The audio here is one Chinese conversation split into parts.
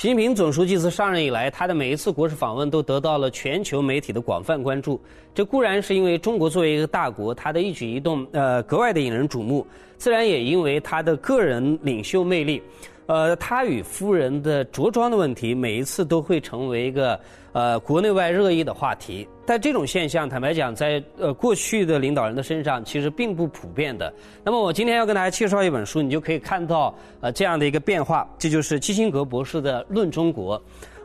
习近平总书记自上任以来，他的每一次国事访问都得到了全球媒体的广泛关注。这固然是因为中国作为一个大国，他的一举一动呃格外的引人瞩目；自然也因为他的个人领袖魅力。呃，他与夫人的着装的问题，每一次都会成为一个呃国内外热议的话题。但这种现象，坦白讲，在呃过去的领导人的身上，其实并不普遍的。那么，我今天要跟大家介绍一本书，你就可以看到呃这样的一个变化。这就是基辛格博士的《论中国》。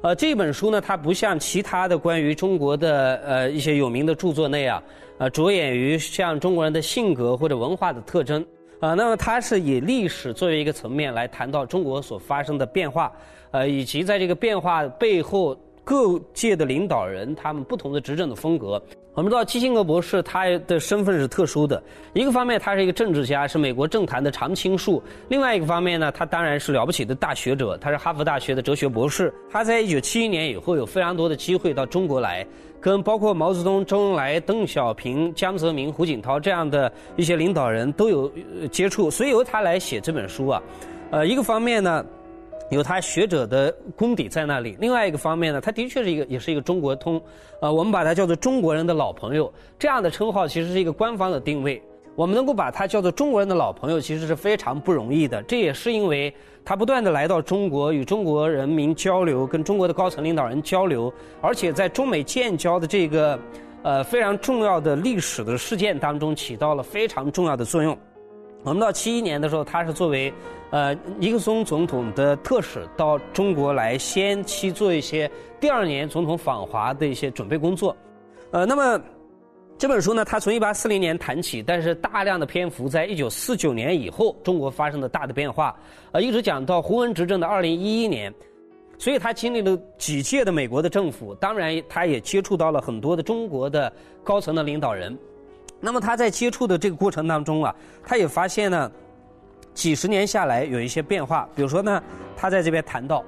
呃，这本书呢，它不像其他的关于中国的呃一些有名的著作那样，呃着眼于像中国人的性格或者文化的特征。啊，那么它是以历史作为一个层面来谈到中国所发生的变化，呃，以及在这个变化背后各界的领导人他们不同的执政的风格。我们知道基辛格博士他的身份是特殊的，一个方面他是一个政治家，是美国政坛的常青树；另外一个方面呢，他当然是了不起的大学者，他是哈佛大学的哲学博士。他在一九七一年以后有非常多的机会到中国来。跟包括毛泽东、周恩来、邓小平、江泽民、胡锦涛这样的一些领导人都有接触，所以由他来写这本书啊，呃，一个方面呢，有他学者的功底在那里；另外一个方面呢，他的确是一个，也是一个中国通，呃，我们把他叫做中国人的老朋友，这样的称号其实是一个官方的定位。我们能够把他叫做中国人的老朋友，其实是非常不容易的。这也是因为他不断的来到中国，与中国人民交流，跟中国的高层领导人交流，而且在中美建交的这个呃非常重要的历史的事件当中，起到了非常重要的作用。我们到七一年的时候，他是作为呃尼克松总统的特使到中国来，先期做一些第二年总统访华的一些准备工作。呃，那么。这本书呢，它从一八四零年谈起，但是大量的篇幅在一九四九年以后，中国发生的大的变化，呃，一直讲到胡文执政的二零一一年，所以他经历了几届的美国的政府，当然他也接触到了很多的中国的高层的领导人。那么他在接触的这个过程当中啊，他也发现呢，几十年下来有一些变化，比如说呢，他在这边谈到，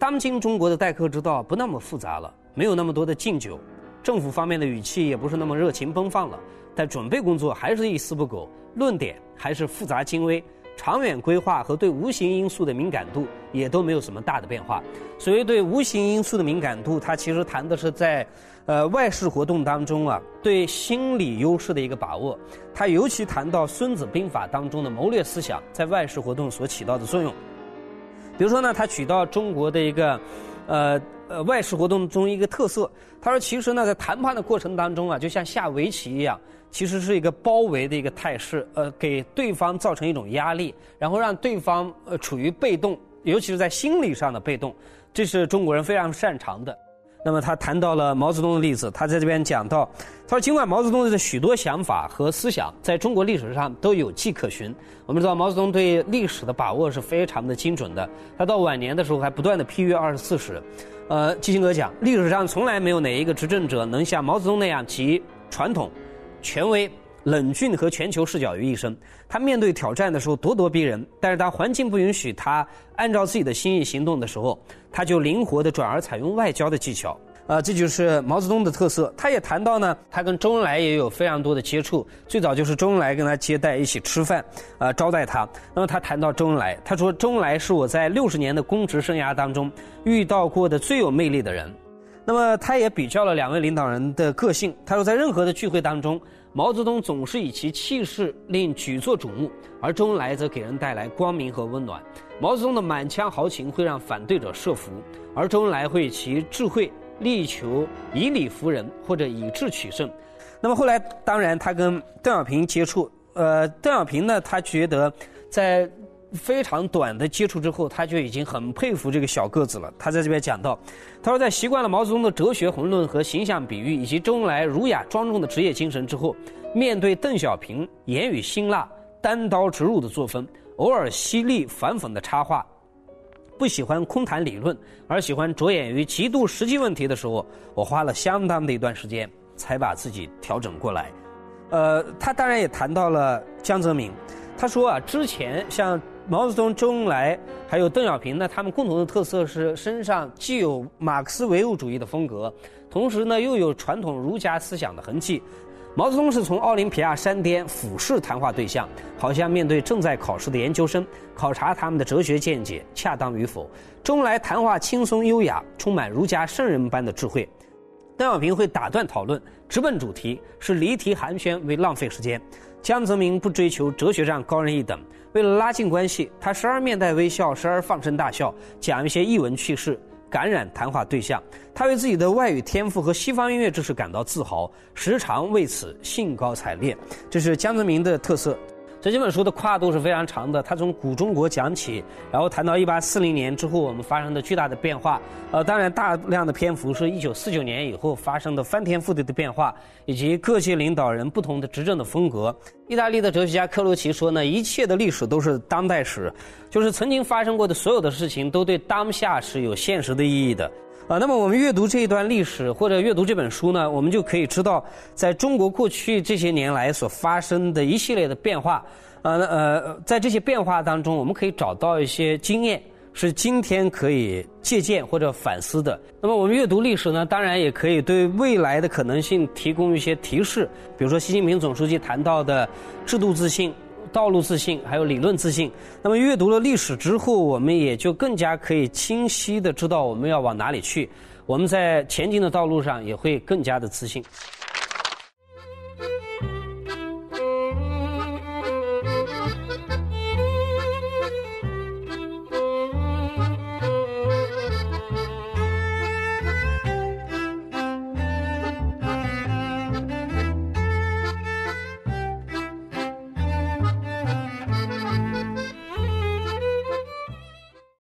当今中国的待客之道不那么复杂了，没有那么多的敬酒。政府方面的语气也不是那么热情奔放了，但准备工作还是一丝不苟，论点还是复杂精微，长远规划和对无形因素的敏感度也都没有什么大的变化。所谓对无形因素的敏感度，它其实谈的是在，呃外事活动当中啊，对心理优势的一个把握。它尤其谈到《孙子兵法》当中的谋略思想在外事活动所起到的作用。比如说呢，他举到中国的一个。呃呃，外事活动中一个特色，他说，其实呢，在谈判的过程当中啊，就像下围棋一样，其实是一个包围的一个态势，呃，给对方造成一种压力，然后让对方呃处于被动，尤其是在心理上的被动，这是中国人非常擅长的。那么他谈到了毛泽东的例子，他在这边讲到，他说尽管毛泽东的许多想法和思想在中国历史上都有迹可循，我们知道毛泽东对历史的把握是非常的精准的，他到晚年的时候还不断的批阅二十四史，呃，基辛格讲，历史上从来没有哪一个执政者能像毛泽东那样集传统、权威。冷峻和全球视角于一身，他面对挑战的时候咄咄逼人，但是他环境不允许他按照自己的心意行动的时候，他就灵活的转而采用外交的技巧。啊，这就是毛泽东的特色。他也谈到呢，他跟周恩来也有非常多的接触，最早就是周恩来跟他接待一起吃饭，啊，招待他。那么他谈到周恩来，他说周恩来是我在六十年的公职生涯当中遇到过的最有魅力的人。那么他也比较了两位领导人的个性，他说在任何的聚会当中。毛泽东总是以其气势令举座瞩目，而周恩来则给人带来光明和温暖。毛泽东的满腔豪情会让反对者慑服，而周恩来会以其智慧力求以理服人或者以智取胜。那么后来，当然他跟邓小平接触，呃，邓小平呢，他觉得在。非常短的接触之后，他就已经很佩服这个小个子了。他在这边讲到，他说在习惯了毛泽东的哲学宏论和形象比喻，以及周恩来儒雅庄重的职业精神之后，面对邓小平言语辛辣、单刀直入的作风，偶尔犀利反讽的插话，不喜欢空谈理论，而喜欢着眼于极度实际问题的时候，我花了相当的一段时间才把自己调整过来。呃，他当然也谈到了江泽民，他说啊，之前像。毛泽东、周恩来还有邓小平呢，他们共同的特色是身上既有马克思唯物主义的风格，同时呢又有传统儒家思想的痕迹。毛泽东是从奥林匹亚山巅俯视谈话对象，好像面对正在考试的研究生，考察他们的哲学见解恰当与否。周恩来谈话轻松优雅，充满儒家圣人般的智慧。邓小平会打断讨论，直奔主题，是离题寒暄为浪费时间。江泽民不追求哲学上高人一等，为了拉近关系，他时而面带微笑，时而放声大笑，讲一些逸闻趣事。感染谈话对象，他为自己的外语天赋和西方音乐知识感到自豪，时常为此兴高采烈。这是江泽民的特色。这几本书的跨度是非常长的，他从古中国讲起，然后谈到一八四零年之后我们发生的巨大的变化。呃，当然大量的篇幅是一九四九年以后发生的翻天覆地的变化，以及各界领导人不同的执政的风格。意大利的哲学家克罗齐说呢，一切的历史都是当代史，就是曾经发生过的所有的事情都对当下是有现实的意义的。啊，那么我们阅读这一段历史或者阅读这本书呢，我们就可以知道，在中国过去这些年来所发生的一系列的变化，呃呃，在这些变化当中，我们可以找到一些经验，是今天可以借鉴或者反思的。那么我们阅读历史呢，当然也可以对未来的可能性提供一些提示，比如说习近平总书记谈到的制度自信。道路自信，还有理论自信。那么阅读了历史之后，我们也就更加可以清晰的知道我们要往哪里去。我们在前进的道路上也会更加的自信。